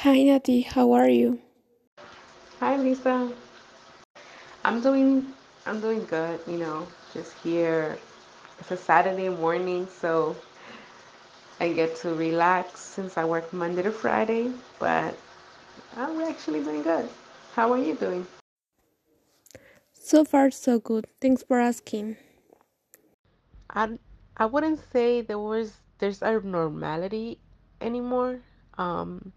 Hi Nati, how are you? Hi Lisa. I'm doing I'm doing good, you know, just here. It's a Saturday morning, so I get to relax since I work Monday to Friday, but I'm actually doing good. How are you doing? So far, so good. Thanks for asking. I I wouldn't say there was there's a normality anymore. Um,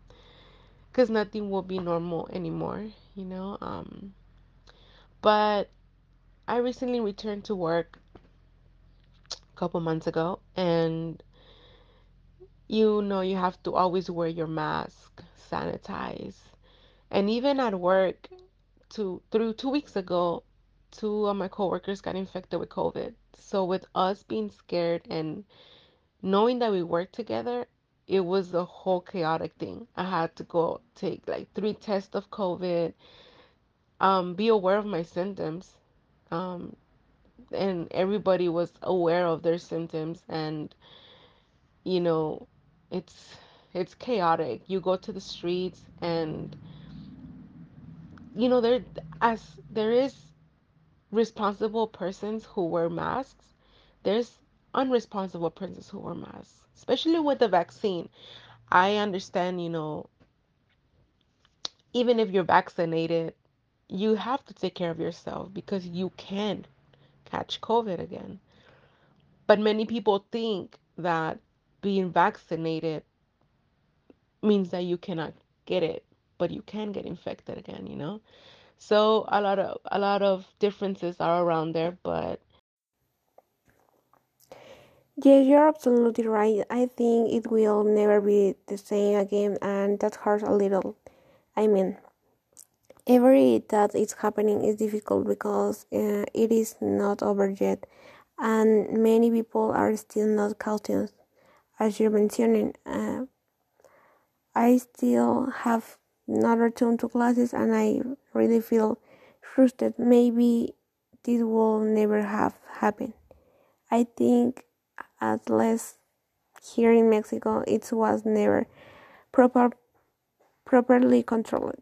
because nothing will be normal anymore, you know. Um, but I recently returned to work a couple months ago, and you know you have to always wear your mask, sanitize. And even at work, two through two weeks ago, two of my coworkers got infected with COVID. So with us being scared and knowing that we work together, it was a whole chaotic thing. I had to go take like three tests of COVID, um, be aware of my symptoms, um, and everybody was aware of their symptoms and you know, it's it's chaotic. You go to the streets and you know there as there is responsible persons who wear masks, there's unresponsible persons who wear masks, especially with the vaccine. I understand, you know, even if you're vaccinated, you have to take care of yourself because you can catch COVID again. But many people think that being vaccinated means that you cannot get it, but you can get infected again, you know? So a lot of a lot of differences are around there, but Yes, you're absolutely right. I think it will never be the same again, and that hurts a little. I mean, every that is happening is difficult because uh, it is not over yet, and many people are still not cautious. As you're mentioning, uh, I still have not returned to classes, and I really feel frustrated. Maybe this will never have happened. I think at least here in Mexico it was never proper properly controlled.